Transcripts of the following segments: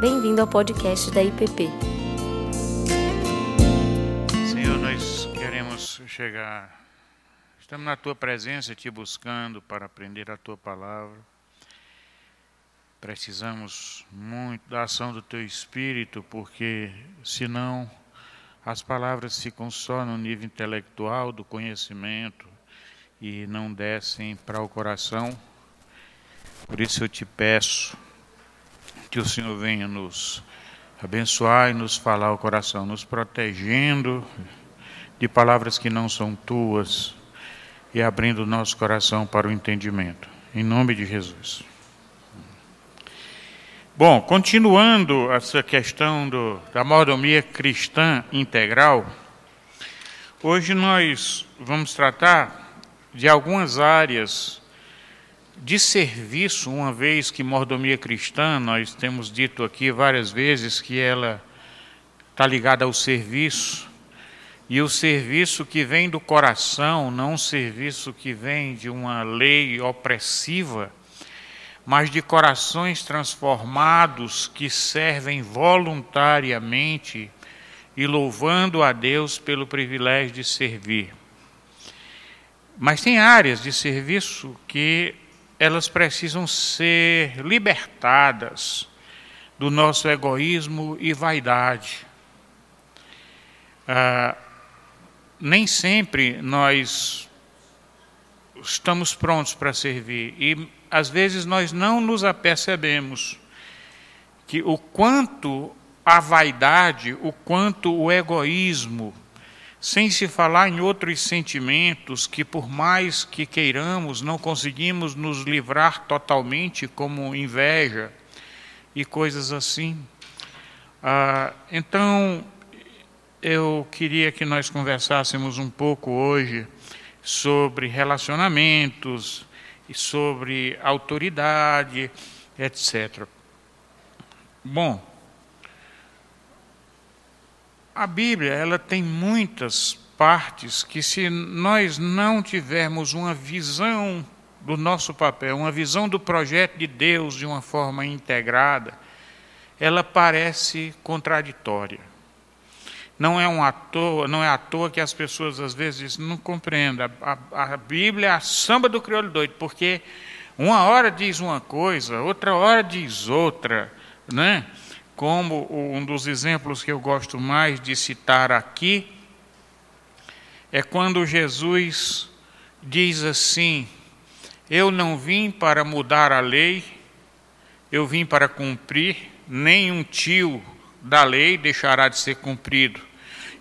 Bem-vindo ao podcast da IPP. Senhor, nós queremos chegar. Estamos na tua presença, te buscando para aprender a tua palavra. Precisamos muito da ação do teu espírito, porque senão as palavras ficam só no nível intelectual do conhecimento e não descem para o coração. Por isso eu te peço que o Senhor venha nos abençoar e nos falar o coração, nos protegendo de palavras que não são tuas e abrindo o nosso coração para o entendimento. Em nome de Jesus. Bom, continuando essa questão do, da mordomia cristã integral, hoje nós vamos tratar de algumas áreas de serviço, uma vez que mordomia cristã, nós temos dito aqui várias vezes que ela está ligada ao serviço, e o serviço que vem do coração, não o serviço que vem de uma lei opressiva, mas de corações transformados que servem voluntariamente e louvando a Deus pelo privilégio de servir. Mas tem áreas de serviço que elas precisam ser libertadas do nosso egoísmo e vaidade. Ah, nem sempre nós estamos prontos para servir e às vezes nós não nos apercebemos que o quanto a vaidade, o quanto o egoísmo, sem se falar em outros sentimentos que, por mais que queiramos, não conseguimos nos livrar totalmente, como inveja e coisas assim. Ah, então, eu queria que nós conversássemos um pouco hoje sobre relacionamentos e sobre autoridade, etc. Bom, a Bíblia ela tem muitas partes que se nós não tivermos uma visão do nosso papel, uma visão do projeto de Deus de uma forma integrada, ela parece contraditória. Não é um à toa, não é à toa que as pessoas às vezes não compreendem. A, a, a Bíblia é a samba do crioulo doido, porque uma hora diz uma coisa, outra hora diz outra, né? Como um dos exemplos que eu gosto mais de citar aqui é quando Jesus diz assim: Eu não vim para mudar a lei, eu vim para cumprir, nenhum tio da lei deixará de ser cumprido.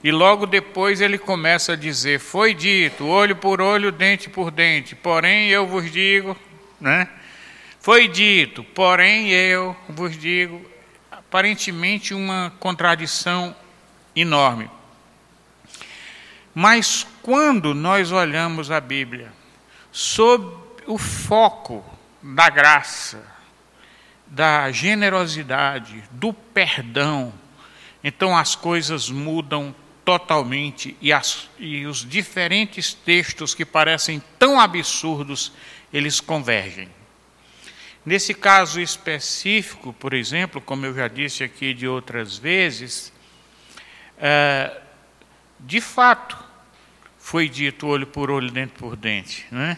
E logo depois ele começa a dizer: Foi dito, olho por olho, dente por dente, porém eu vos digo, né? Foi dito, porém eu vos digo, aparentemente uma contradição enorme. Mas quando nós olhamos a Bíblia sob o foco da graça, da generosidade, do perdão, então as coisas mudam totalmente e, as, e os diferentes textos que parecem tão absurdos, eles convergem. Nesse caso específico, por exemplo, como eu já disse aqui de outras vezes, é, de fato, foi dito olho por olho, dente por dente. Né?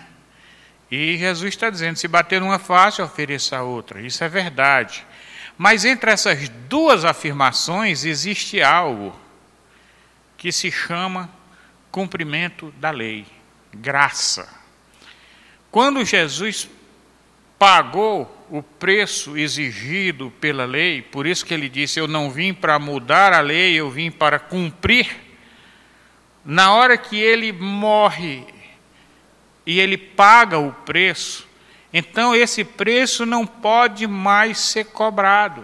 E Jesus está dizendo: se bater numa face, ofereça a outra. Isso é verdade. Mas entre essas duas afirmações existe algo que se chama cumprimento da lei, graça. Quando Jesus pagou o preço exigido pela lei, por isso que ele disse: Eu não vim para mudar a lei, eu vim para cumprir. Na hora que ele morre e ele paga o preço, então esse preço não pode mais ser cobrado.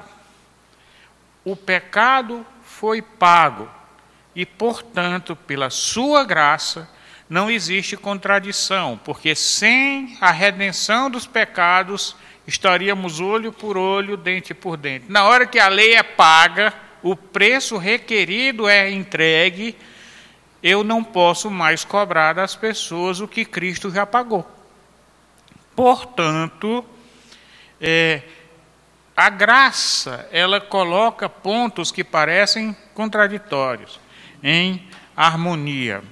O pecado foi pago e, portanto, pela sua graça, não existe contradição, porque sem a redenção dos pecados, estaríamos olho por olho, dente por dente. Na hora que a lei é paga, o preço requerido é entregue, eu não posso mais cobrar das pessoas o que Cristo já pagou. Portanto, é, a graça, ela coloca pontos que parecem contraditórios em harmonia.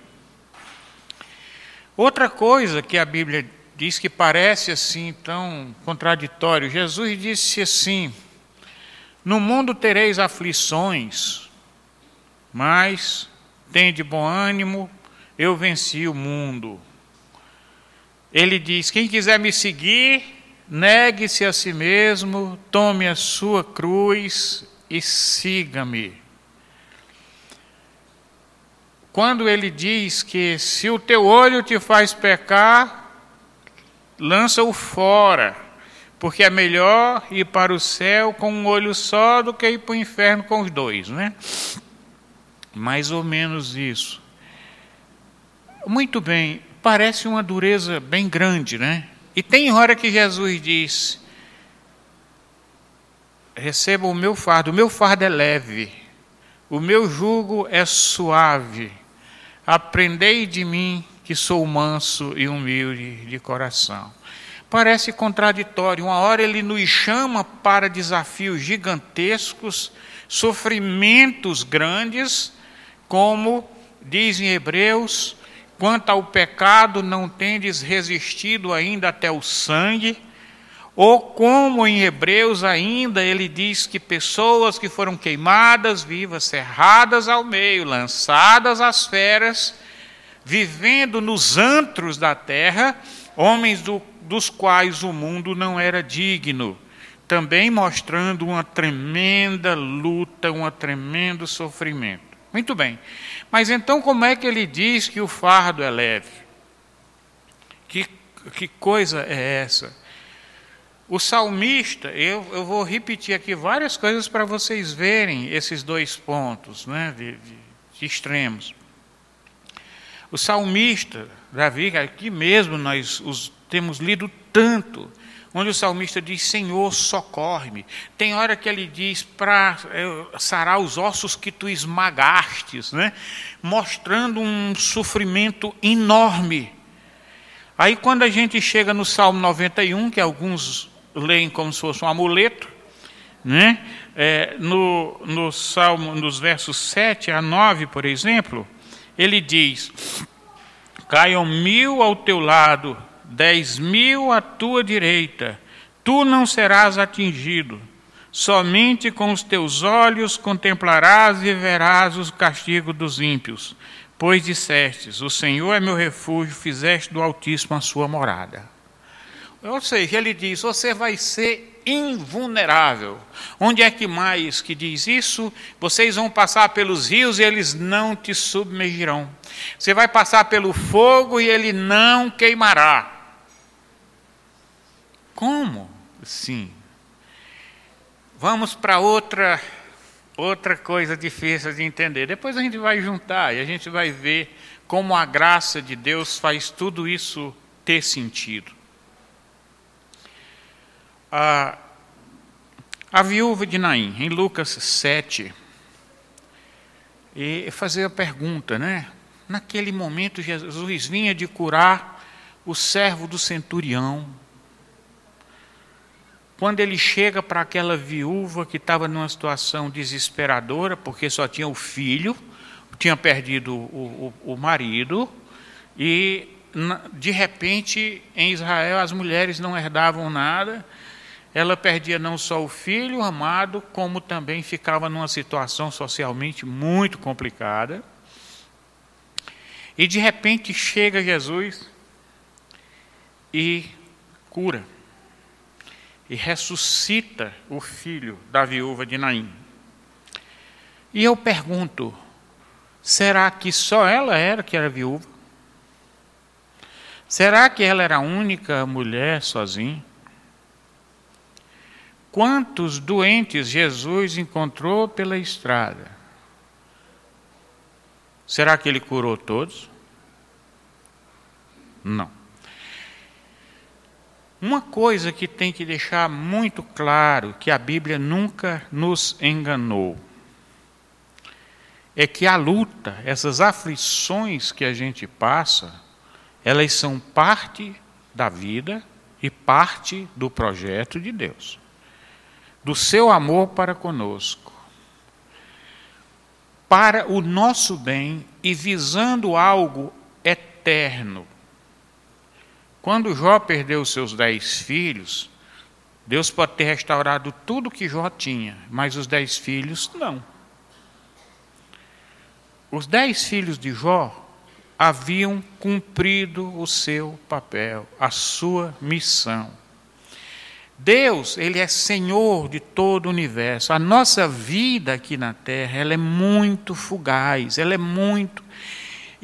Outra coisa que a Bíblia diz que parece assim tão contraditório, Jesus disse assim: No mundo tereis aflições, mas tende bom ânimo, eu venci o mundo. Ele diz: Quem quiser me seguir, negue-se a si mesmo, tome a sua cruz e siga-me. Quando ele diz que se o teu olho te faz pecar, lança-o fora, porque é melhor ir para o céu com um olho só do que ir para o inferno com os dois, né? Mais ou menos isso. Muito bem, parece uma dureza bem grande, né? E tem hora que Jesus diz: Receba o meu fardo, o meu fardo é leve, o meu jugo é suave. Aprendei de mim, que sou manso e humilde de coração. Parece contraditório. Uma hora ele nos chama para desafios gigantescos, sofrimentos grandes, como diz em Hebreus, quanto ao pecado não tendes resistido ainda até o sangue, ou como em Hebreus ainda ele diz que pessoas que foram queimadas vivas, cerradas ao meio, lançadas às feras, vivendo nos antros da terra, homens do, dos quais o mundo não era digno, também mostrando uma tremenda luta, um tremendo sofrimento. Muito bem. Mas então como é que ele diz que o fardo é leve? Que, que coisa é essa? O salmista, eu, eu vou repetir aqui várias coisas para vocês verem esses dois pontos né, de, de, de extremos. O salmista, Davi, aqui mesmo nós os temos lido tanto, onde o salmista diz: Senhor, socorre-me. Tem hora que ele diz para sarar os ossos que tu esmagastes, né? mostrando um sofrimento enorme. Aí, quando a gente chega no Salmo 91, que alguns leem como se fosse um amuleto, né? É, no, no Salmo, nos versos 7 a 9, por exemplo, ele diz: Caiam mil ao teu lado, dez mil à tua direita, tu não serás atingido. Somente com os teus olhos contemplarás e verás o castigo dos ímpios. Pois dissestes: O Senhor é meu refúgio, fizeste do Altíssimo a sua morada. Ou seja, ele diz: você vai ser invulnerável. Onde é que mais que diz isso? Vocês vão passar pelos rios e eles não te submergirão. Você vai passar pelo fogo e ele não queimará. Como? Sim. Vamos para outra outra coisa difícil de entender. Depois a gente vai juntar e a gente vai ver como a graça de Deus faz tudo isso ter sentido a, a viúva de Naim, em Lucas 7, e fazer a pergunta, né? Naquele momento, Jesus vinha de curar o servo do centurião. Quando ele chega para aquela viúva que estava numa situação desesperadora, porque só tinha o filho, tinha perdido o, o, o marido, e de repente em Israel as mulheres não herdavam nada, ela perdia não só o filho amado, como também ficava numa situação socialmente muito complicada. E de repente chega Jesus e cura, e ressuscita o filho da viúva de Naim. E eu pergunto: será que só ela era que era viúva? Será que ela era a única mulher sozinha? Quantos doentes Jesus encontrou pela estrada? Será que ele curou todos? Não. Uma coisa que tem que deixar muito claro que a Bíblia nunca nos enganou é que a luta, essas aflições que a gente passa, elas são parte da vida e parte do projeto de Deus. Do seu amor para conosco, para o nosso bem e visando algo eterno. Quando Jó perdeu seus dez filhos, Deus pode ter restaurado tudo que Jó tinha, mas os dez filhos não. Os dez filhos de Jó haviam cumprido o seu papel, a sua missão. Deus, ele é Senhor de todo o universo. A nossa vida aqui na terra, ela é muito fugaz, ela é muito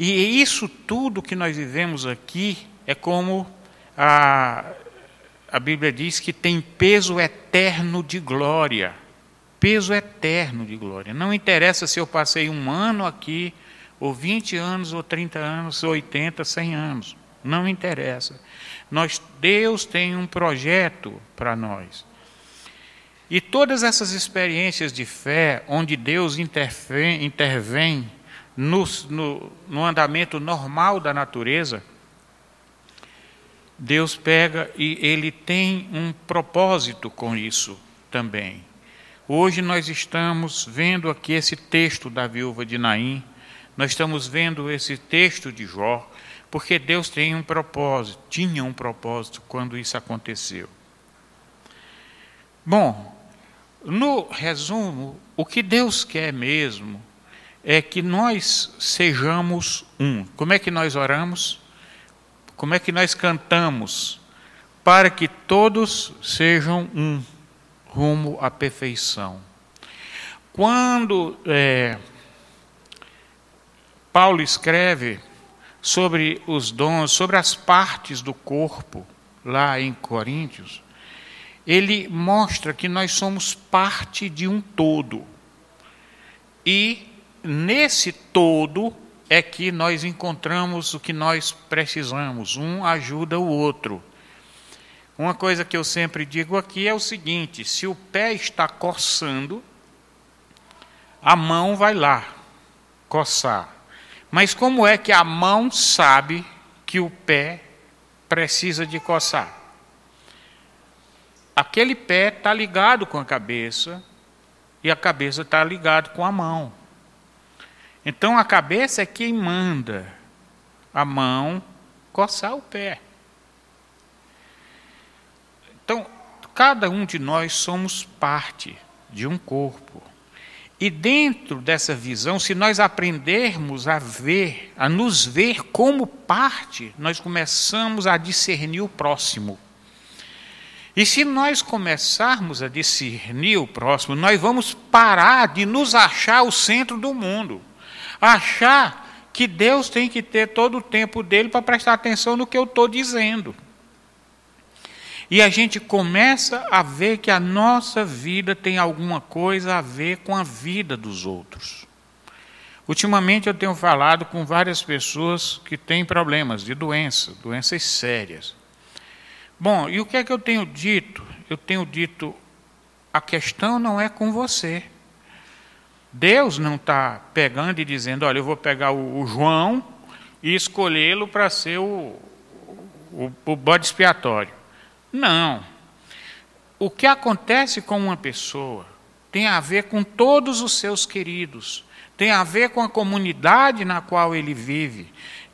e isso tudo que nós vivemos aqui é como a, a Bíblia diz que tem peso eterno de glória. Peso eterno de glória. Não interessa se eu passei um ano aqui, ou 20 anos, ou 30 anos, ou 80, 100 anos. Não interessa. Nós, Deus tem um projeto para nós. E todas essas experiências de fé, onde Deus intervém, intervém no, no, no andamento normal da natureza, Deus pega e ele tem um propósito com isso também. Hoje nós estamos vendo aqui esse texto da viúva de Naim, nós estamos vendo esse texto de Jó, porque Deus tem um propósito, tinha um propósito quando isso aconteceu. Bom, no resumo, o que Deus quer mesmo é que nós sejamos um. Como é que nós oramos? Como é que nós cantamos? Para que todos sejam um, rumo à perfeição. Quando é, Paulo escreve sobre os dons, sobre as partes do corpo, lá em Coríntios, ele mostra que nós somos parte de um todo. E nesse todo é que nós encontramos o que nós precisamos, um ajuda o outro. Uma coisa que eu sempre digo aqui é o seguinte: se o pé está coçando, a mão vai lá coçar. Mas como é que a mão sabe que o pé precisa de coçar? Aquele pé está ligado com a cabeça e a cabeça está ligada com a mão. Então a cabeça é quem manda a mão coçar o pé. Então, cada um de nós somos parte de um corpo. E dentro dessa visão, se nós aprendermos a ver, a nos ver como parte, nós começamos a discernir o próximo. E se nós começarmos a discernir o próximo, nós vamos parar de nos achar o centro do mundo achar que Deus tem que ter todo o tempo dele para prestar atenção no que eu estou dizendo. E a gente começa a ver que a nossa vida tem alguma coisa a ver com a vida dos outros. Ultimamente eu tenho falado com várias pessoas que têm problemas de doença, doenças sérias. Bom, e o que é que eu tenho dito? Eu tenho dito: a questão não é com você. Deus não está pegando e dizendo, olha, eu vou pegar o, o João e escolhê-lo para ser o, o, o bode expiatório. Não. O que acontece com uma pessoa tem a ver com todos os seus queridos, tem a ver com a comunidade na qual ele vive,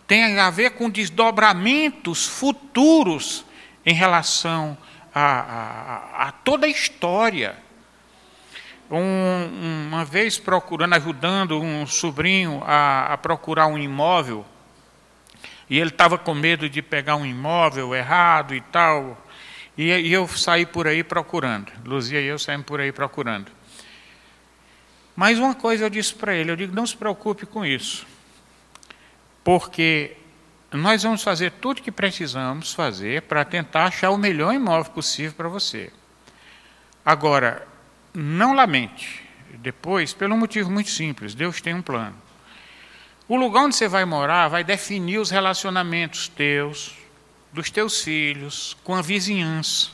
tem a ver com desdobramentos futuros em relação a, a, a toda a história um, uma vez procurando, ajudando um sobrinho a, a procurar um imóvel, e ele estava com medo de pegar um imóvel errado e tal, e, e eu saí por aí procurando, Luzia e eu saímos por aí procurando. Mas uma coisa eu disse para ele, eu digo, não se preocupe com isso, porque nós vamos fazer tudo que precisamos fazer para tentar achar o melhor imóvel possível para você. Agora, não lamente. Depois, pelo motivo muito simples, Deus tem um plano. O lugar onde você vai morar vai definir os relacionamentos teus, dos teus filhos, com a vizinhança.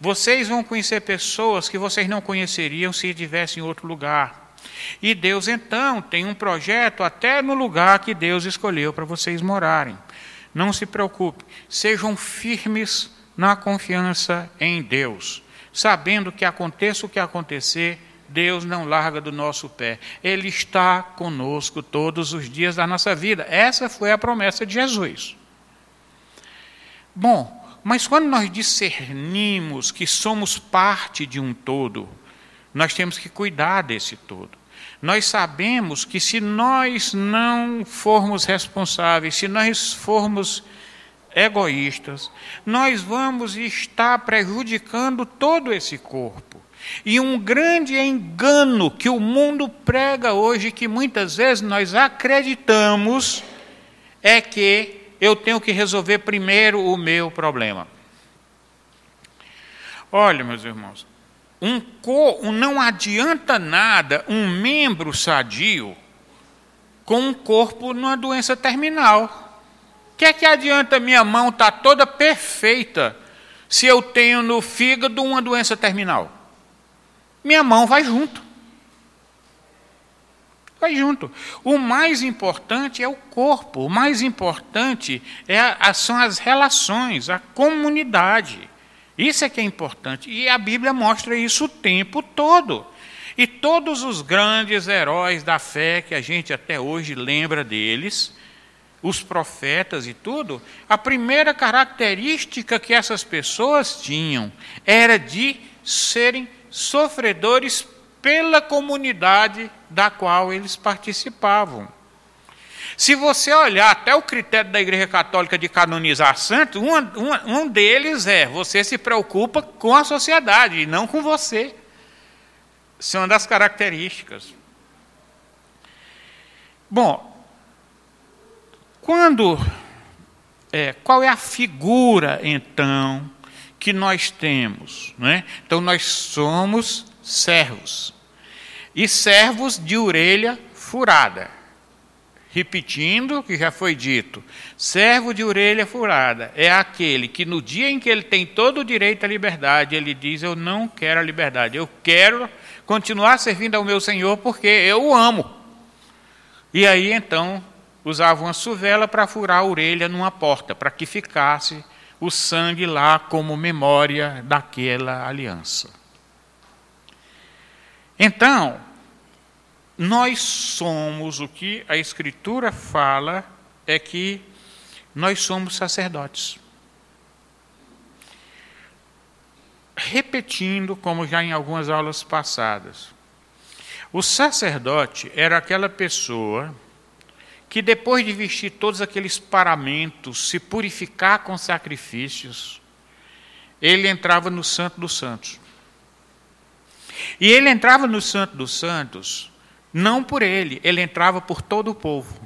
Vocês vão conhecer pessoas que vocês não conheceriam se estivessem em outro lugar. E Deus então tem um projeto até no lugar que Deus escolheu para vocês morarem. Não se preocupe, sejam firmes na confiança em Deus. sabendo que aconteça o que acontecer, Deus não larga do nosso pé. Ele está conosco todos os dias da nossa vida. Essa foi a promessa de Jesus. Bom, mas quando nós discernimos que somos parte de um todo, nós temos que cuidar desse todo. Nós sabemos que se nós não formos responsáveis, se nós formos egoístas, nós vamos estar prejudicando todo esse corpo. E um grande engano que o mundo prega hoje, que muitas vezes nós acreditamos, é que eu tenho que resolver primeiro o meu problema. Olha, meus irmãos, um co, não adianta nada um membro sadio com um corpo numa doença terminal. O que é que adianta minha mão estar tá toda perfeita se eu tenho no fígado uma doença terminal? Minha mão vai junto. Vai junto. O mais importante é o corpo, o mais importante é a, são as relações, a comunidade. Isso é que é importante. E a Bíblia mostra isso o tempo todo. E todos os grandes heróis da fé que a gente até hoje lembra deles, os profetas e tudo, a primeira característica que essas pessoas tinham era de serem sofredores pela comunidade da qual eles participavam. Se você olhar até o critério da Igreja Católica de canonizar santos, um, um, um deles é você se preocupa com a sociedade e não com você. Isso é uma das características. Bom, quando. É, qual é a figura, então, que nós temos? Né? Então, nós somos servos. E servos de orelha furada repetindo o que já foi dito, servo de orelha furada é aquele que no dia em que ele tem todo o direito à liberdade, ele diz: Eu não quero a liberdade, eu quero continuar servindo ao meu Senhor porque eu o amo. E aí então usava uma suvela para furar a orelha numa porta, para que ficasse o sangue lá como memória daquela aliança. Então, nós somos o que a Escritura fala é que nós somos sacerdotes. Repetindo, como já em algumas aulas passadas, o sacerdote era aquela pessoa que, depois de vestir todos aqueles paramentos, se purificar com sacrifícios, ele entrava no Santo dos Santos. E ele entrava no Santo dos Santos não por ele, ele entrava por todo o povo.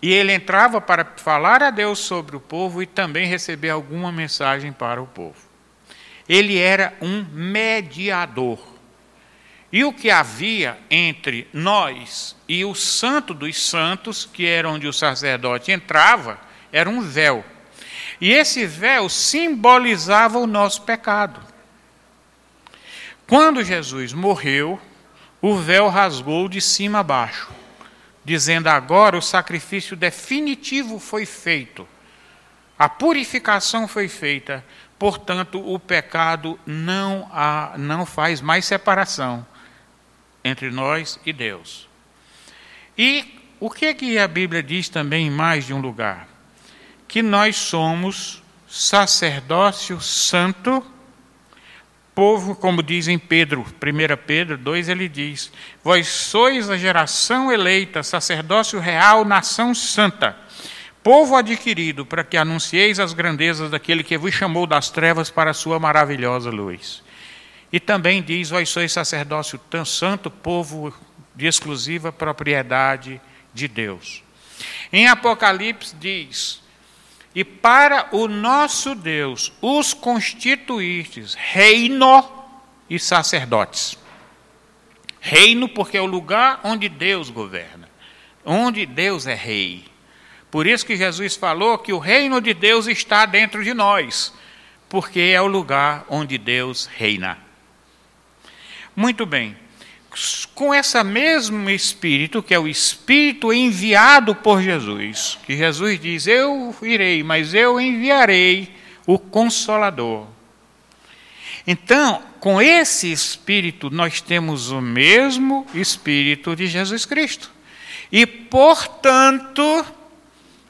E ele entrava para falar a Deus sobre o povo e também receber alguma mensagem para o povo. Ele era um mediador. E o que havia entre nós e o Santo dos Santos, que era onde o sacerdote entrava, era um véu. E esse véu simbolizava o nosso pecado. Quando Jesus morreu, o véu rasgou de cima a baixo, dizendo: agora o sacrifício definitivo foi feito, a purificação foi feita, portanto o pecado não, há, não faz mais separação entre nós e Deus. E o que, é que a Bíblia diz também em mais de um lugar? Que nós somos sacerdócio santo povo, como diz em Pedro, 1 Pedro 2, ele diz: Vós sois a geração eleita, sacerdócio real, nação santa, povo adquirido, para que anuncieis as grandezas daquele que vos chamou das trevas para a sua maravilhosa luz. E também diz: Vós sois sacerdócio tão santo, povo de exclusiva propriedade de Deus. Em Apocalipse diz: e para o nosso Deus os constituístes reino e sacerdotes. Reino, porque é o lugar onde Deus governa, onde Deus é rei. Por isso que Jesus falou que o reino de Deus está dentro de nós, porque é o lugar onde Deus reina. Muito bem com esse mesmo Espírito, que é o Espírito enviado por Jesus, que Jesus diz: Eu irei, mas eu enviarei o Consolador. Então, com esse espírito, nós temos o mesmo espírito de Jesus Cristo. E, portanto,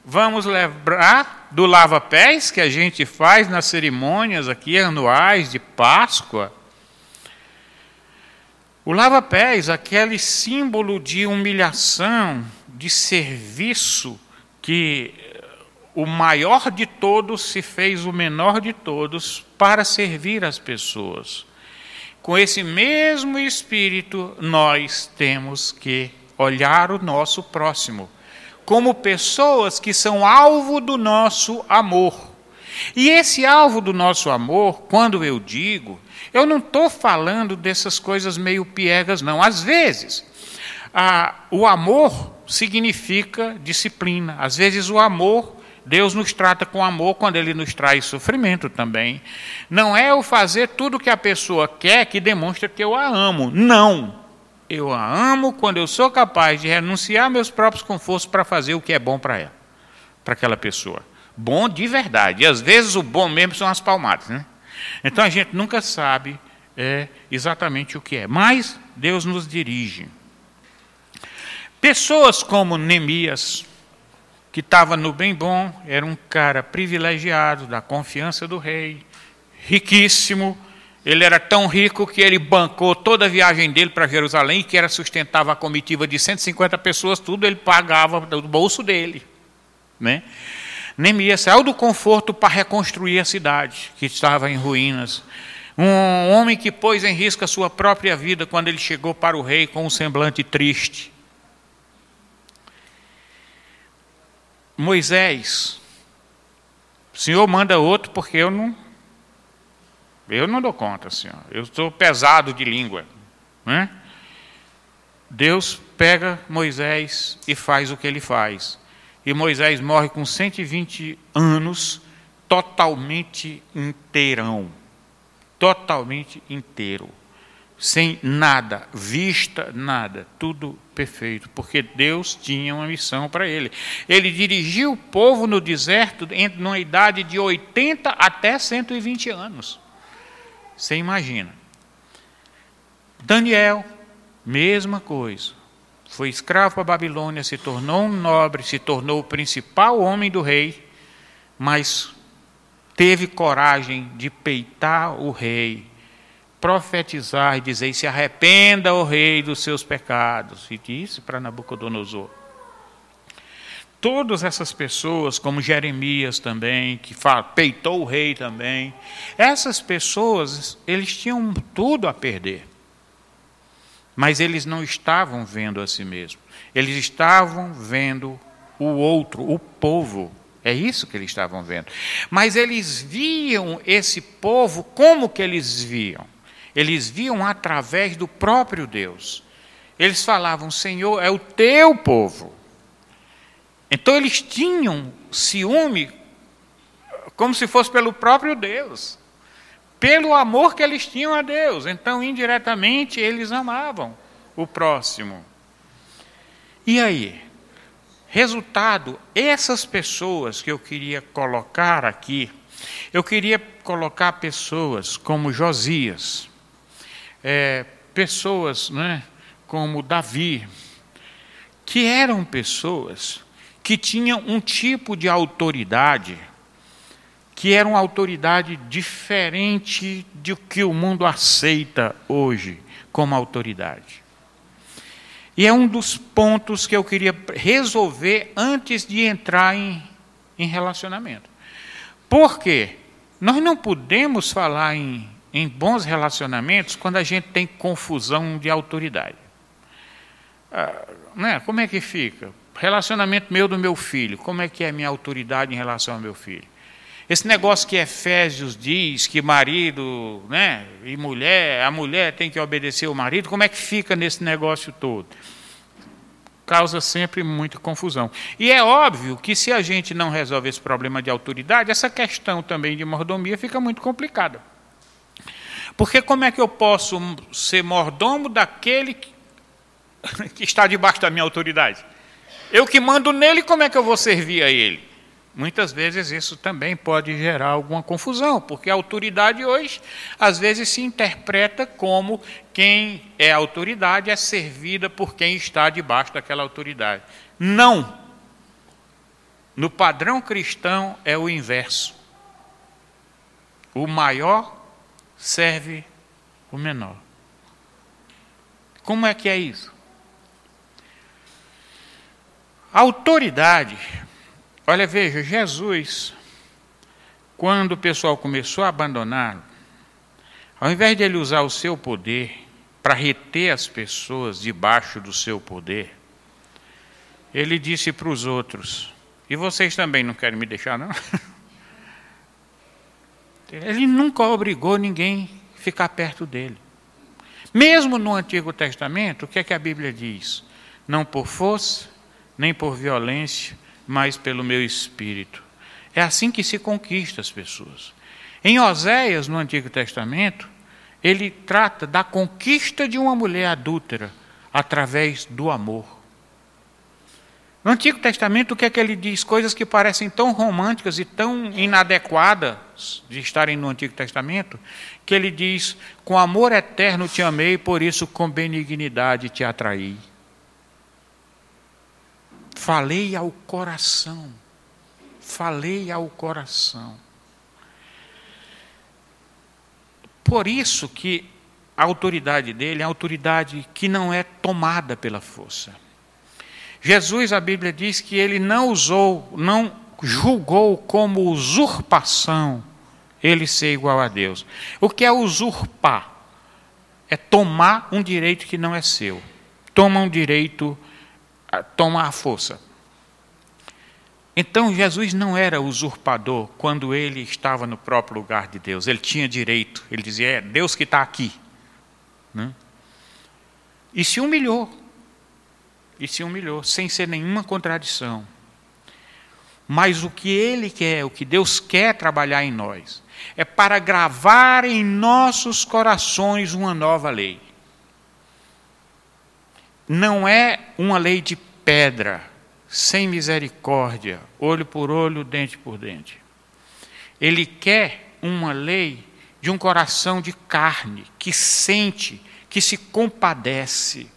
vamos lembrar do lava-pés que a gente faz nas cerimônias aqui anuais de Páscoa. O lava-pés, aquele símbolo de humilhação, de serviço, que o maior de todos se fez o menor de todos para servir as pessoas. Com esse mesmo espírito, nós temos que olhar o nosso próximo como pessoas que são alvo do nosso amor. E esse alvo do nosso amor, quando eu digo, eu não estou falando dessas coisas meio piegas, não. Às vezes, a, o amor significa disciplina. Às vezes, o amor, Deus nos trata com amor quando Ele nos traz sofrimento também. Não é o fazer tudo que a pessoa quer que demonstra que eu a amo. Não. Eu a amo quando eu sou capaz de renunciar meus próprios confortos para fazer o que é bom para ela, para aquela pessoa. Bom de verdade. E às vezes o bom mesmo são as palmadas. Né? Então a gente nunca sabe é, exatamente o que é. Mas Deus nos dirige. Pessoas como Neemias, que estava no bem bom, era um cara privilegiado, da confiança do rei, riquíssimo, ele era tão rico que ele bancou toda a viagem dele para Jerusalém, que era sustentava a comitiva de 150 pessoas, tudo ele pagava do bolso dele. Né? Neemias saiu do conforto para reconstruir a cidade, que estava em ruínas. Um homem que pôs em risco a sua própria vida quando ele chegou para o rei com um semblante triste. Moisés, o Senhor manda outro porque eu não eu não dou conta, Senhor. Eu estou pesado de língua. Né? Deus pega Moisés e faz o que ele faz. E Moisés morre com 120 anos, totalmente inteirão. Totalmente inteiro. Sem nada, vista, nada. Tudo perfeito. Porque Deus tinha uma missão para ele. Ele dirigiu o povo no deserto numa idade de 80 até 120 anos. Você imagina. Daniel, mesma coisa. Foi escravo para a Babilônia, se tornou um nobre, se tornou o principal homem do rei, mas teve coragem de peitar o rei, profetizar e dizer: se arrependa, o rei, dos seus pecados. E disse para Nabucodonosor. Todas essas pessoas, como Jeremias também, que peitou o rei também, essas pessoas, eles tinham tudo a perder. Mas eles não estavam vendo a si mesmos. Eles estavam vendo o outro, o povo. É isso que eles estavam vendo. Mas eles viam esse povo como que eles viam? Eles viam através do próprio Deus. Eles falavam: Senhor, é o teu povo. Então eles tinham ciúme como se fosse pelo próprio Deus, pelo amor que eles tinham a Deus. Então, indiretamente, eles amavam o próximo. E aí? Resultado, essas pessoas que eu queria colocar aqui, eu queria colocar pessoas como Josias, é, pessoas né, como Davi, que eram pessoas que tinham um tipo de autoridade que era uma autoridade diferente do que o mundo aceita hoje como autoridade. E é um dos pontos que eu queria resolver antes de entrar em, em relacionamento. Por quê? Nós não podemos falar em, em bons relacionamentos quando a gente tem confusão de autoridade. Ah, né? Como é que fica? Relacionamento meu do meu filho. Como é que é a minha autoridade em relação ao meu filho? Esse negócio que Efésios diz que marido né, e mulher, a mulher tem que obedecer ao marido, como é que fica nesse negócio todo? Causa sempre muita confusão. E é óbvio que se a gente não resolve esse problema de autoridade, essa questão também de mordomia fica muito complicada. Porque como é que eu posso ser mordomo daquele que está debaixo da minha autoridade? Eu que mando nele, como é que eu vou servir a ele? Muitas vezes isso também pode gerar alguma confusão, porque a autoridade hoje, às vezes, se interpreta como quem é autoridade é servida por quem está debaixo daquela autoridade. Não! No padrão cristão é o inverso. O maior serve o menor. Como é que é isso? Autoridade, olha, veja, Jesus, quando o pessoal começou a abandoná-lo, ao invés de ele usar o seu poder para reter as pessoas debaixo do seu poder, ele disse para os outros: E vocês também não querem me deixar, não? Ele nunca obrigou ninguém a ficar perto dele. Mesmo no Antigo Testamento, o que é que a Bíblia diz? Não por força, nem por violência, mas pelo meu espírito. É assim que se conquista as pessoas. Em Oséias, no Antigo Testamento, ele trata da conquista de uma mulher adúltera através do amor. No Antigo Testamento, o que é que ele diz? Coisas que parecem tão românticas e tão inadequadas de estarem no Antigo Testamento, que ele diz: Com amor eterno te amei, por isso com benignidade te atraí. Falei ao coração. Falei ao coração. Por isso que a autoridade dele é autoridade que não é tomada pela força. Jesus, a Bíblia diz que ele não usou, não julgou como usurpação ele ser igual a Deus. O que é usurpar? É tomar um direito que não é seu. Toma um direito toma a força. Então Jesus não era usurpador quando ele estava no próprio lugar de Deus. Ele tinha direito. Ele dizia: é Deus que está aqui. Né? E se humilhou. E se humilhou, sem ser nenhuma contradição. Mas o que ele quer, o que Deus quer trabalhar em nós, é para gravar em nossos corações uma nova lei não é uma lei de pedra, sem misericórdia, olho por olho, dente por dente. Ele quer uma lei de um coração de carne, que sente, que se compadece.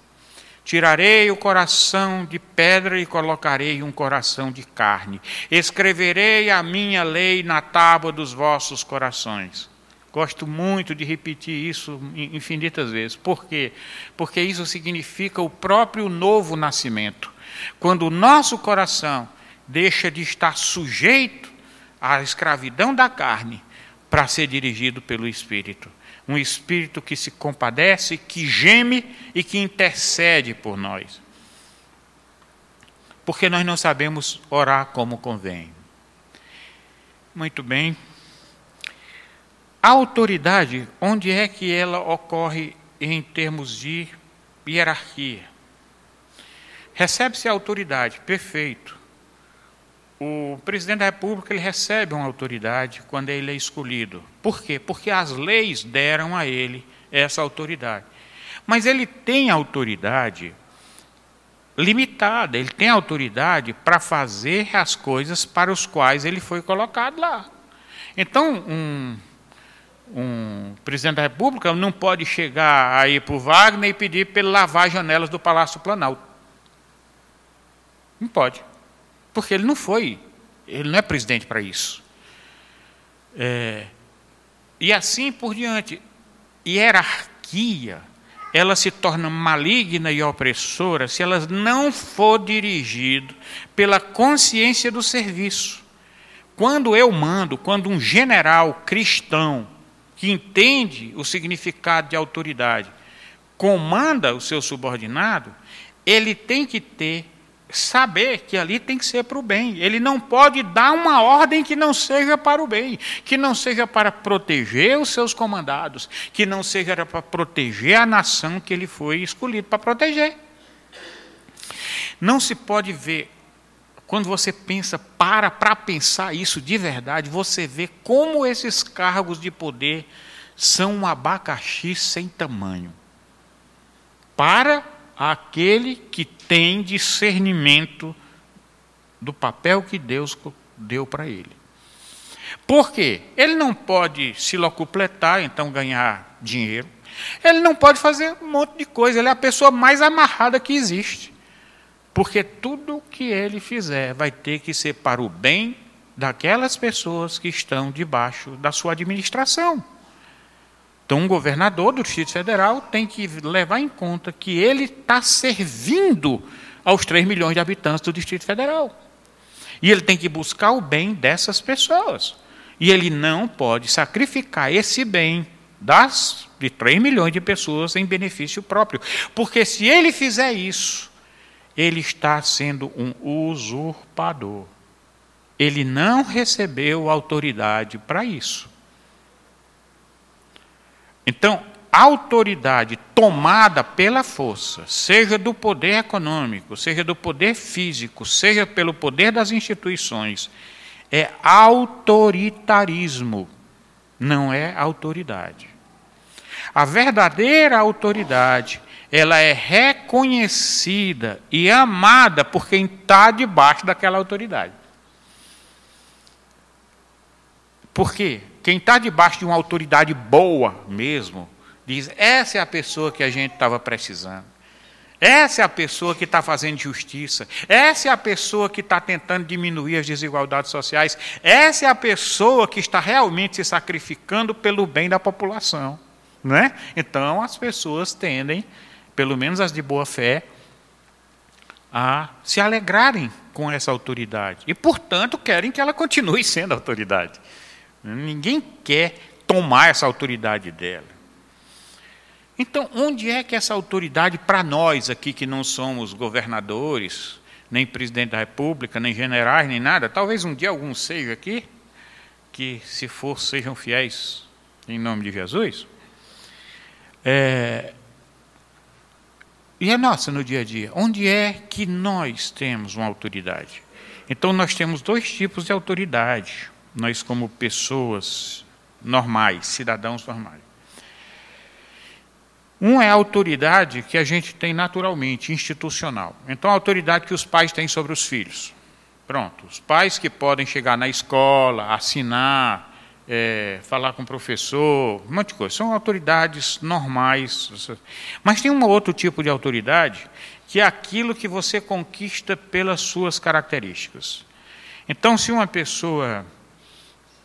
Tirarei o coração de pedra e colocarei um coração de carne. Escreverei a minha lei na tábua dos vossos corações. Gosto muito de repetir isso infinitas vezes. Por quê? Porque isso significa o próprio novo nascimento. Quando o nosso coração deixa de estar sujeito à escravidão da carne para ser dirigido pelo Espírito. Um Espírito que se compadece, que geme e que intercede por nós. Porque nós não sabemos orar como convém. Muito bem. A autoridade, onde é que ela ocorre em termos de hierarquia? Recebe-se a autoridade, perfeito. O presidente da República ele recebe uma autoridade quando ele é escolhido. Por quê? Porque as leis deram a ele essa autoridade. Mas ele tem autoridade limitada, ele tem autoridade para fazer as coisas para os quais ele foi colocado lá. Então, um um presidente da República não pode chegar aí para o Wagner e pedir para ele lavar as janelas do Palácio Planalto. Não pode. Porque ele não foi, ele não é presidente para isso. É, e assim por diante. Hierarquia, ela se torna maligna e opressora se ela não for dirigida pela consciência do serviço. Quando eu mando, quando um general cristão que entende o significado de autoridade, comanda o seu subordinado, ele tem que ter, saber que ali tem que ser para o bem. Ele não pode dar uma ordem que não seja para o bem, que não seja para proteger os seus comandados, que não seja para proteger a nação que ele foi escolhido para proteger. Não se pode ver quando você pensa, para para pensar isso de verdade, você vê como esses cargos de poder são um abacaxi sem tamanho. Para aquele que tem discernimento do papel que Deus deu para ele. Por quê? Ele não pode se locupletar, então ganhar dinheiro. Ele não pode fazer um monte de coisa. Ele é a pessoa mais amarrada que existe. Porque tudo que ele fizer vai ter que ser para o bem daquelas pessoas que estão debaixo da sua administração. Então, um governador do Distrito Federal tem que levar em conta que ele está servindo aos 3 milhões de habitantes do Distrito Federal. E ele tem que buscar o bem dessas pessoas. E ele não pode sacrificar esse bem das de 3 milhões de pessoas em benefício próprio. Porque se ele fizer isso, ele está sendo um usurpador. Ele não recebeu autoridade para isso. Então, autoridade tomada pela força, seja do poder econômico, seja do poder físico, seja pelo poder das instituições, é autoritarismo, não é autoridade. A verdadeira autoridade, ela é reconhecida e amada por quem está debaixo daquela autoridade. Por quê? Quem está debaixo de uma autoridade boa mesmo, diz: essa é a pessoa que a gente estava precisando. Essa é a pessoa que está fazendo justiça. Essa é a pessoa que está tentando diminuir as desigualdades sociais. Essa é a pessoa que está realmente se sacrificando pelo bem da população. Não é? Então, as pessoas tendem, pelo menos as de boa fé, a se alegrarem com essa autoridade. E, portanto, querem que ela continue sendo autoridade. Ninguém quer tomar essa autoridade dela. Então, onde é que essa autoridade, para nós aqui que não somos governadores, nem presidente da República, nem generais, nem nada, talvez um dia alguns sejam aqui, que se for sejam fiéis em nome de Jesus. É, e a nossa no dia a dia? Onde é que nós temos uma autoridade? Então, nós temos dois tipos de autoridade nós como pessoas normais, cidadãos normais. Um é a autoridade que a gente tem naturalmente, institucional. Então, a autoridade que os pais têm sobre os filhos. Pronto, os pais que podem chegar na escola, assinar, é, falar com o professor, um monte de coisa. São autoridades normais. Mas tem um outro tipo de autoridade que é aquilo que você conquista pelas suas características. Então, se uma pessoa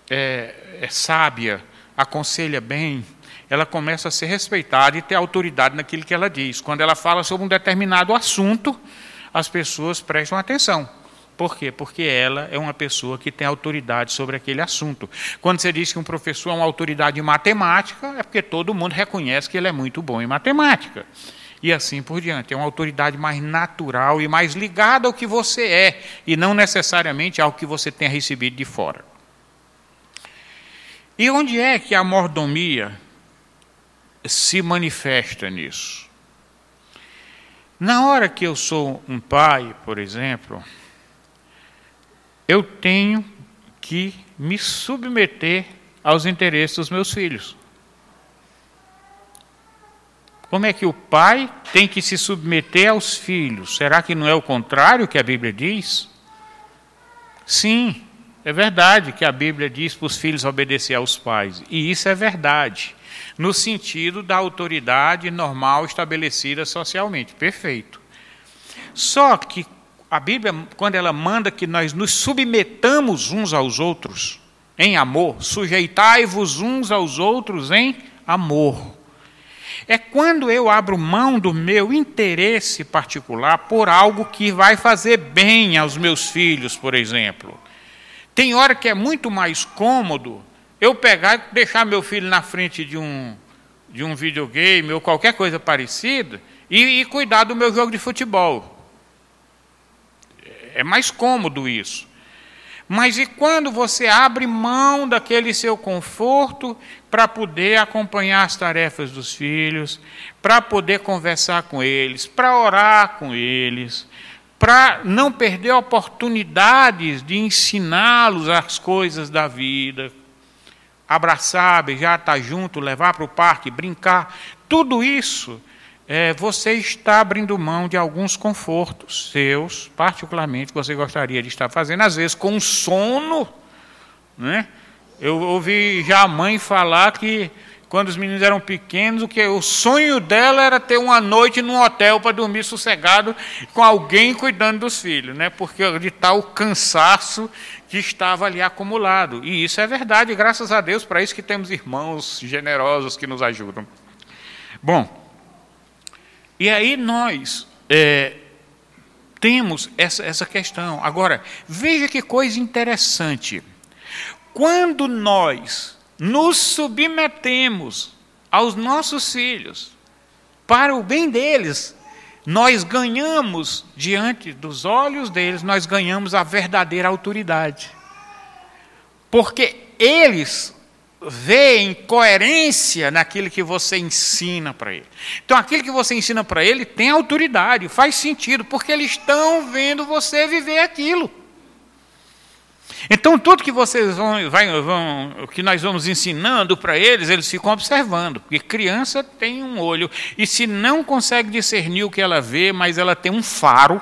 é, é sábia, aconselha bem, ela começa a ser respeitada e ter autoridade naquilo que ela diz. Quando ela fala sobre um determinado assunto, as pessoas prestam atenção. Por quê? Porque ela é uma pessoa que tem autoridade sobre aquele assunto. Quando você diz que um professor é uma autoridade em matemática, é porque todo mundo reconhece que ele é muito bom em matemática. E assim por diante. É uma autoridade mais natural e mais ligada ao que você é, e não necessariamente ao que você tenha recebido de fora. E onde é que a mordomia se manifesta nisso? Na hora que eu sou um pai, por exemplo, eu tenho que me submeter aos interesses dos meus filhos. Como é que o pai tem que se submeter aos filhos? Será que não é o contrário que a Bíblia diz? Sim, é verdade que a Bíblia diz para os filhos obedecer aos pais, e isso é verdade, no sentido da autoridade normal estabelecida socialmente, perfeito. Só que a Bíblia, quando ela manda que nós nos submetamos uns aos outros em amor, sujeitai-vos uns aos outros em amor. É quando eu abro mão do meu interesse particular por algo que vai fazer bem aos meus filhos, por exemplo. Tem hora que é muito mais cômodo eu pegar e deixar meu filho na frente de um, de um videogame ou qualquer coisa parecida e, e cuidar do meu jogo de futebol. É mais cômodo isso. Mas e quando você abre mão daquele seu conforto para poder acompanhar as tarefas dos filhos, para poder conversar com eles, para orar com eles, para não perder oportunidades de ensiná-los as coisas da vida, abraçar, beijar, estar junto, levar para o parque, brincar, tudo isso é, você está abrindo mão de alguns confortos seus, particularmente, que você gostaria de estar fazendo, às vezes com sono. Né? Eu ouvi já a mãe falar que quando os meninos eram pequenos, o que o sonho dela era ter uma noite num hotel para dormir sossegado com alguém cuidando dos filhos, né? Porque de tal cansaço que estava ali acumulado. E isso é verdade, graças a Deus, para isso que temos irmãos generosos que nos ajudam. Bom, e aí nós é, temos essa, essa questão. Agora, veja que coisa interessante. Quando nós nos submetemos aos nossos filhos para o bem deles, nós ganhamos diante dos olhos deles, nós ganhamos a verdadeira autoridade. Porque eles veem coerência naquilo que você ensina para ele. Então, aquilo que você ensina para ele tem autoridade, faz sentido, porque eles estão vendo você viver aquilo. Então, tudo que vocês vão, vai, vão que nós vamos ensinando para eles, eles ficam observando, porque criança tem um olho, e se não consegue discernir o que ela vê, mas ela tem um faro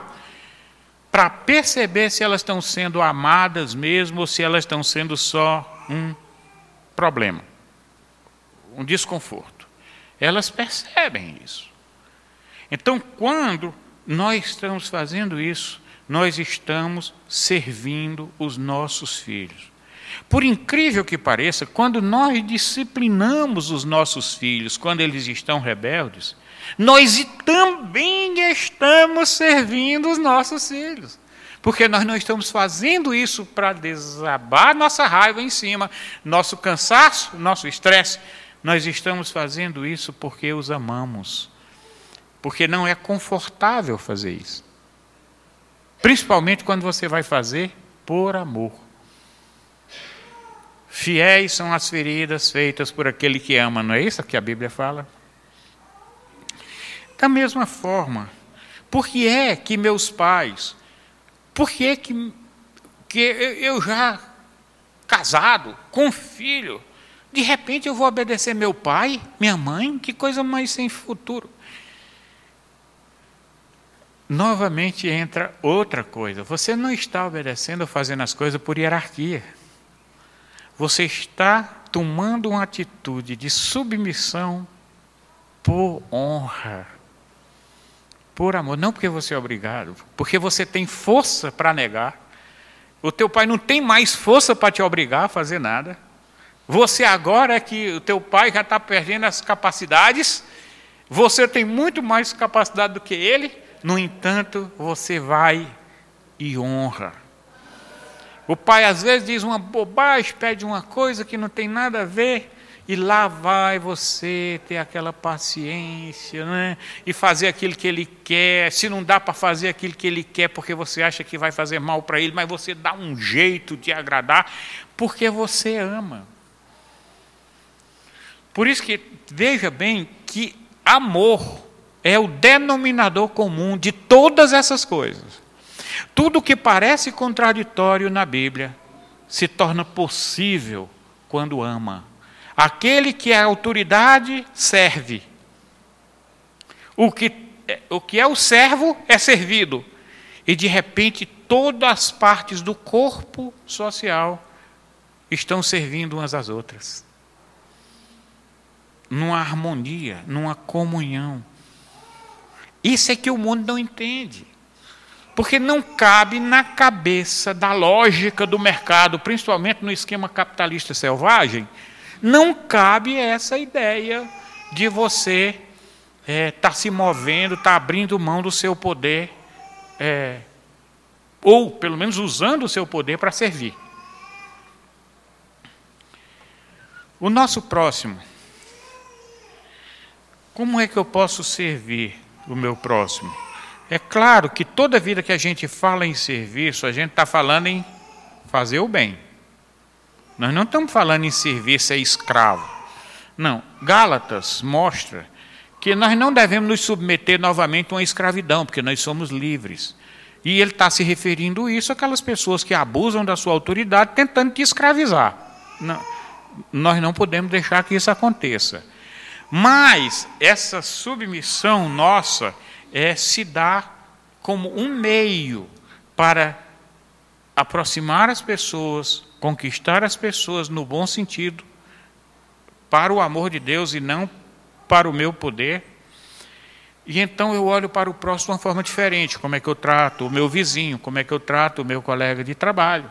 para perceber se elas estão sendo amadas mesmo ou se elas estão sendo só um problema, um desconforto. Elas percebem isso. Então, quando nós estamos fazendo isso, nós estamos servindo os nossos filhos. Por incrível que pareça, quando nós disciplinamos os nossos filhos, quando eles estão rebeldes, nós também estamos servindo os nossos filhos. Porque nós não estamos fazendo isso para desabar nossa raiva em cima, nosso cansaço, nosso estresse. Nós estamos fazendo isso porque os amamos. Porque não é confortável fazer isso. Principalmente quando você vai fazer por amor. Fiéis são as feridas feitas por aquele que ama, não é isso que a Bíblia fala? Da mesma forma, por que é que meus pais, por que que, que eu já casado, com filho, de repente eu vou obedecer meu pai, minha mãe? Que coisa mais sem futuro novamente entra outra coisa. Você não está obedecendo ou fazendo as coisas por hierarquia. Você está tomando uma atitude de submissão por honra, por amor, não porque você é obrigado, porque você tem força para negar. O teu pai não tem mais força para te obrigar a fazer nada. Você agora é que o teu pai já está perdendo as capacidades, você tem muito mais capacidade do que ele, no entanto, você vai e honra. O pai às vezes diz uma bobagem, pede uma coisa que não tem nada a ver, e lá vai você ter aquela paciência, né? E fazer aquilo que ele quer. Se não dá para fazer aquilo que ele quer porque você acha que vai fazer mal para ele, mas você dá um jeito de agradar, porque você ama. Por isso que veja bem que amor é o denominador comum de todas essas coisas. Tudo que parece contraditório na Bíblia se torna possível quando ama. Aquele que é autoridade serve. O que, o que é o servo é servido. E de repente todas as partes do corpo social estão servindo umas às outras. Numa harmonia, numa comunhão. Isso é que o mundo não entende. Porque não cabe na cabeça da lógica do mercado, principalmente no esquema capitalista selvagem, não cabe essa ideia de você estar é, tá se movendo, estar tá abrindo mão do seu poder, é, ou pelo menos usando o seu poder para servir. O nosso próximo. Como é que eu posso servir? o meu próximo. É claro que toda vida que a gente fala em serviço, a gente está falando em fazer o bem. Nós não estamos falando em servir ser escravo. Não. Gálatas mostra que nós não devemos nos submeter novamente a uma escravidão, porque nós somos livres. E ele está se referindo isso àquelas pessoas que abusam da sua autoridade tentando te escravizar. Não, nós não podemos deixar que isso aconteça. Mas essa submissão nossa é se dar como um meio para aproximar as pessoas, conquistar as pessoas no bom sentido, para o amor de Deus e não para o meu poder. E então eu olho para o próximo de uma forma diferente. Como é que eu trato o meu vizinho? Como é que eu trato o meu colega de trabalho?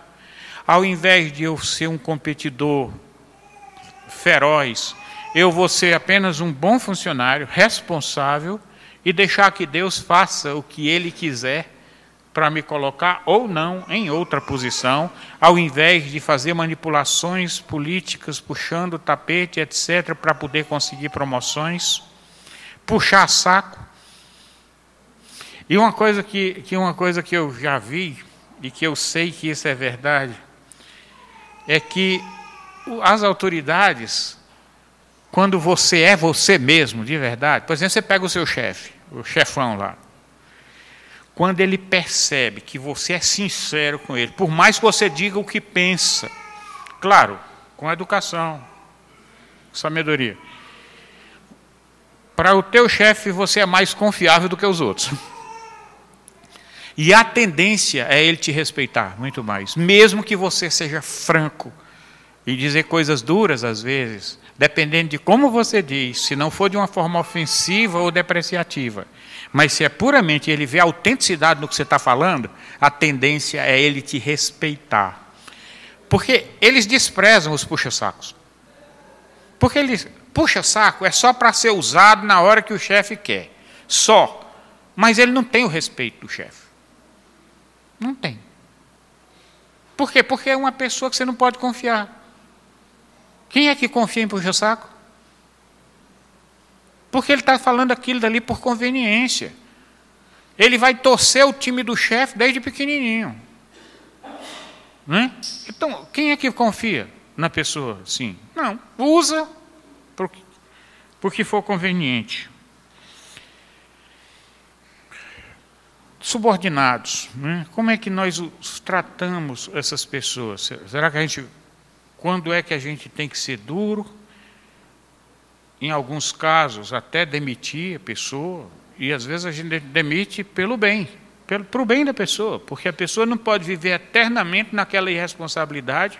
Ao invés de eu ser um competidor feroz, eu vou ser apenas um bom funcionário, responsável, e deixar que Deus faça o que Ele quiser para me colocar ou não em outra posição, ao invés de fazer manipulações políticas, puxando o tapete, etc., para poder conseguir promoções, puxar saco. E uma coisa que, que uma coisa que eu já vi e que eu sei que isso é verdade é que as autoridades, quando você é você mesmo, de verdade, por exemplo, você pega o seu chefe, o chefão lá, quando ele percebe que você é sincero com ele, por mais que você diga o que pensa, claro, com educação, sabedoria. Para o teu chefe você é mais confiável do que os outros. E a tendência é ele te respeitar muito mais, mesmo que você seja franco e dizer coisas duras às vezes, dependendo de como você diz, se não for de uma forma ofensiva ou depreciativa. Mas se é puramente ele vê a autenticidade no que você está falando, a tendência é ele te respeitar. Porque eles desprezam os puxa-sacos. Porque eles, puxa-saco é só para ser usado na hora que o chefe quer. Só. Mas ele não tem o respeito do chefe. Não tem. Por quê? Porque é uma pessoa que você não pode confiar. Quem é que confia em puxa-saco? Porque ele está falando aquilo dali por conveniência. Ele vai torcer o time do chefe desde pequenininho. Né? Então, quem é que confia na pessoa? Sim. Não. Usa porque, porque for conveniente. Subordinados. Né? Como é que nós tratamos essas pessoas? Será que a gente. Quando é que a gente tem que ser duro? Em alguns casos, até demitir a pessoa, e às vezes a gente demite pelo bem, pelo, para o bem da pessoa, porque a pessoa não pode viver eternamente naquela irresponsabilidade,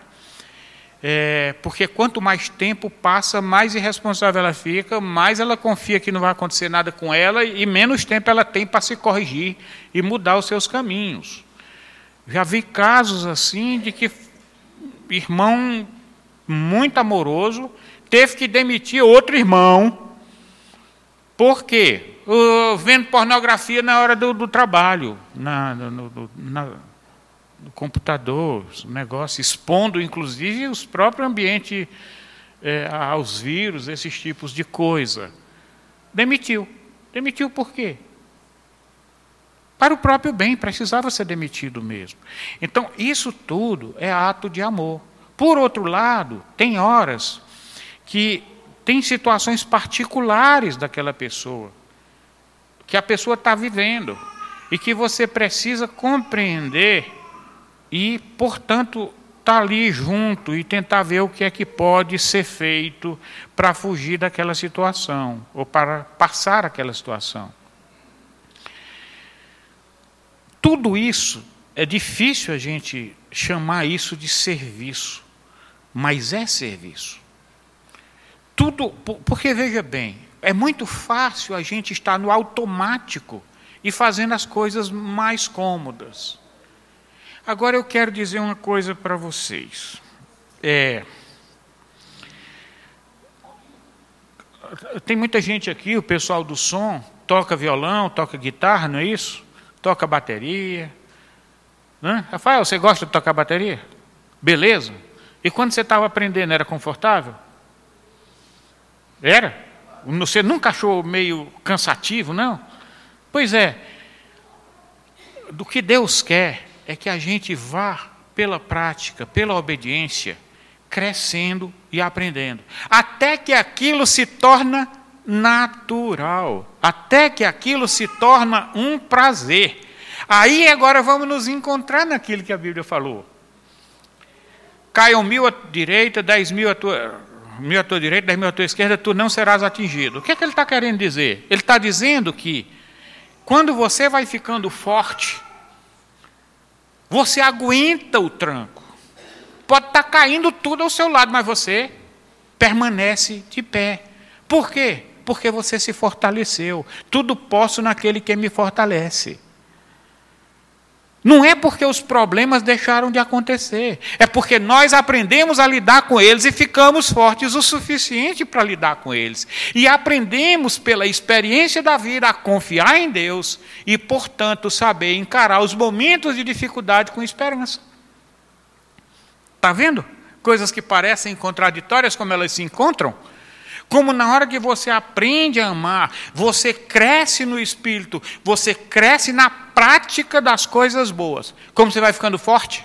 é, porque quanto mais tempo passa, mais irresponsável ela fica, mais ela confia que não vai acontecer nada com ela e menos tempo ela tem para se corrigir e mudar os seus caminhos. Já vi casos assim de que irmão muito amoroso teve que demitir outro irmão. Por quê? Uh, vendo pornografia na hora do, do trabalho, na, no, na, no computador, negócio, expondo inclusive os próprios ambientes é, aos vírus, esses tipos de coisa. Demitiu. Demitiu por quê? Para o próprio bem, precisava ser demitido mesmo. Então, isso tudo é ato de amor. Por outro lado, tem horas que tem situações particulares daquela pessoa, que a pessoa está vivendo, e que você precisa compreender e, portanto, estar tá ali junto e tentar ver o que é que pode ser feito para fugir daquela situação, ou para passar aquela situação. Tudo isso é difícil a gente chamar isso de serviço, mas é serviço. Tudo, porque veja bem, é muito fácil a gente estar no automático e fazendo as coisas mais cômodas. Agora eu quero dizer uma coisa para vocês. É, tem muita gente aqui, o pessoal do som, toca violão, toca guitarra, não é isso? Toca bateria. Né? Rafael, você gosta de tocar bateria? Beleza. E quando você estava aprendendo, era confortável? Era? Você nunca achou meio cansativo, não? Pois é. Do que Deus quer é que a gente vá pela prática, pela obediência, crescendo e aprendendo, até que aquilo se torna natural, até que aquilo se torna um prazer. Aí agora vamos nos encontrar naquilo que a Bíblia falou. Caiam mil à direita, dez mil à tua mil à tua direita, dez mil à tua esquerda, tu não serás atingido. O que é que ele está querendo dizer? Ele está dizendo que quando você vai ficando forte, você aguenta o tranco. Pode estar tá caindo tudo ao seu lado, mas você permanece de pé. Por quê? Porque você se fortaleceu. Tudo posso naquele que me fortalece. Não é porque os problemas deixaram de acontecer, é porque nós aprendemos a lidar com eles e ficamos fortes o suficiente para lidar com eles. E aprendemos pela experiência da vida a confiar em Deus e, portanto, saber encarar os momentos de dificuldade com esperança. Está vendo? Coisas que parecem contraditórias, como elas se encontram. Como na hora que você aprende a amar, você cresce no espírito, você cresce na prática das coisas boas. Como você vai ficando forte.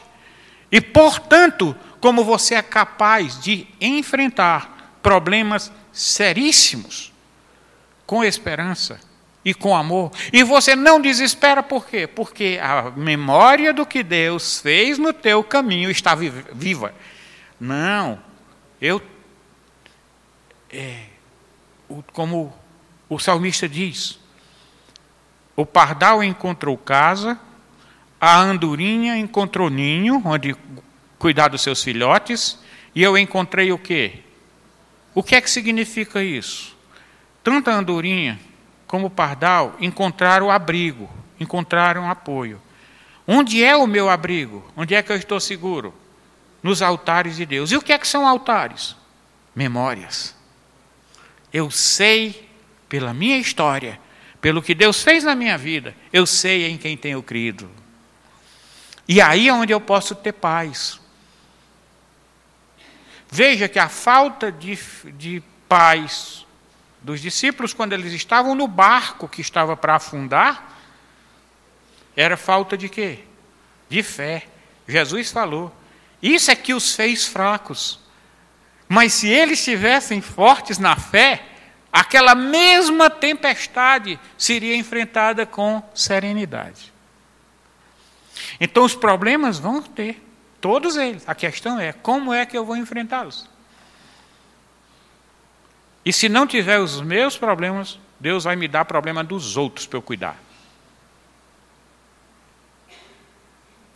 E, portanto, como você é capaz de enfrentar problemas seríssimos com esperança e com amor. E você não desespera por quê? Porque a memória do que Deus fez no teu caminho está viva. Não, eu é, como o salmista diz, o pardal encontrou casa, a andorinha encontrou ninho, onde cuidar dos seus filhotes, e eu encontrei o quê? O que é que significa isso? Tanto a andorinha como o pardal encontraram abrigo, encontraram apoio. Onde é o meu abrigo? Onde é que eu estou seguro? Nos altares de Deus. E o que é que são altares? Memórias. Eu sei, pela minha história, pelo que Deus fez na minha vida, eu sei em quem tenho crido. E aí é onde eu posso ter paz. Veja que a falta de, de paz dos discípulos, quando eles estavam no barco que estava para afundar, era falta de quê? De fé. Jesus falou. Isso é que os fez fracos. Mas se eles estivessem fortes na fé, aquela mesma tempestade seria enfrentada com serenidade. Então os problemas vão ter, todos eles. A questão é como é que eu vou enfrentá-los? E se não tiver os meus problemas, Deus vai me dar problema dos outros para eu cuidar.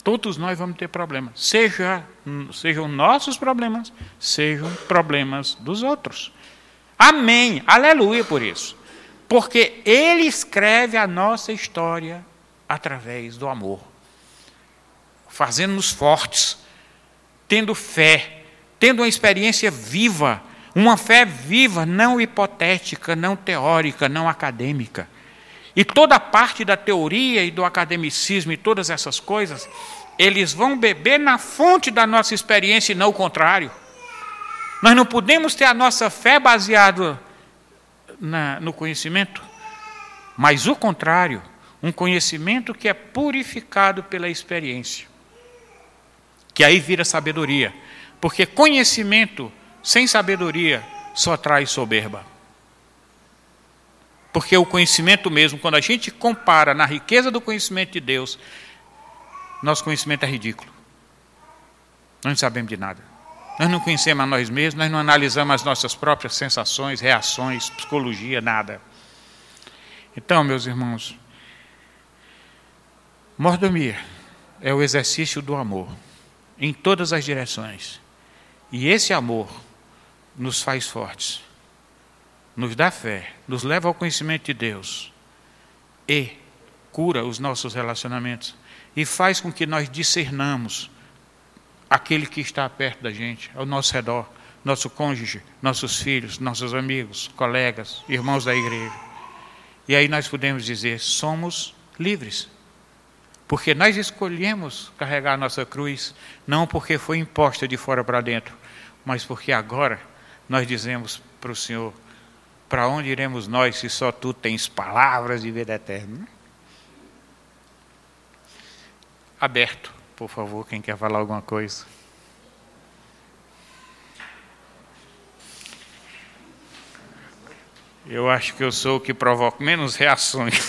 Todos nós vamos ter problemas, seja, sejam nossos problemas, sejam problemas dos outros. Amém, aleluia por isso. Porque Ele escreve a nossa história através do amor, fazendo-nos fortes, tendo fé, tendo uma experiência viva, uma fé viva, não hipotética, não teórica, não acadêmica. E toda parte da teoria e do academicismo e todas essas coisas, eles vão beber na fonte da nossa experiência e não o contrário. Nós não podemos ter a nossa fé baseada na, no conhecimento, mas o contrário, um conhecimento que é purificado pela experiência. Que aí vira sabedoria. Porque conhecimento sem sabedoria só traz soberba. Porque o conhecimento mesmo, quando a gente compara na riqueza do conhecimento de Deus, nosso conhecimento é ridículo. Nós não sabemos de nada. Nós não conhecemos a nós mesmos, nós não analisamos as nossas próprias sensações, reações, psicologia, nada. Então, meus irmãos, mordomia é o exercício do amor em todas as direções. E esse amor nos faz fortes nos dá fé, nos leva ao conhecimento de Deus e cura os nossos relacionamentos e faz com que nós discernamos aquele que está perto da gente, ao nosso redor, nosso cônjuge, nossos filhos, nossos amigos, colegas, irmãos da igreja. E aí nós podemos dizer: somos livres. Porque nós escolhemos carregar a nossa cruz, não porque foi imposta de fora para dentro, mas porque agora nós dizemos para o Senhor: para onde iremos nós se só tu tens palavras de vida eterna? Aberto, por favor, quem quer falar alguma coisa. Eu acho que eu sou o que provoca menos reações.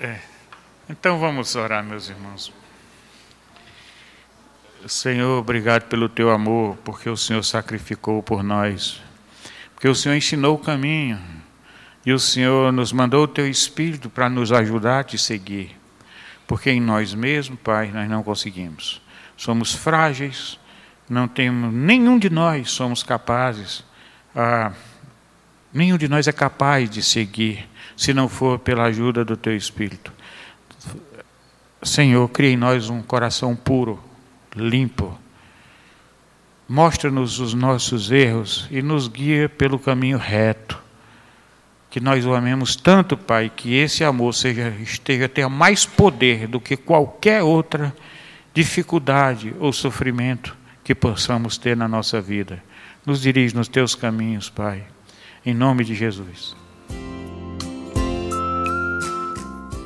é. Então vamos orar, meus irmãos. Senhor, obrigado pelo teu amor, porque o Senhor sacrificou por nós, porque o Senhor ensinou o caminho e o Senhor nos mandou o teu Espírito para nos ajudar a te seguir, porque em nós mesmos, Pai, nós não conseguimos. Somos frágeis, não temos, nenhum de nós somos capazes, nenhum de nós é capaz de seguir, se não for pela ajuda do teu Espírito. Senhor, cria em nós um coração puro, limpo. Mostra-nos os nossos erros e nos guia pelo caminho reto. Que nós o amemos tanto, Pai, que esse amor seja, esteja tenha mais poder do que qualquer outra dificuldade ou sofrimento que possamos ter na nossa vida. Nos dirige nos teus caminhos, Pai. Em nome de Jesus.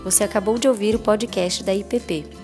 Você acabou de ouvir o podcast da IPP.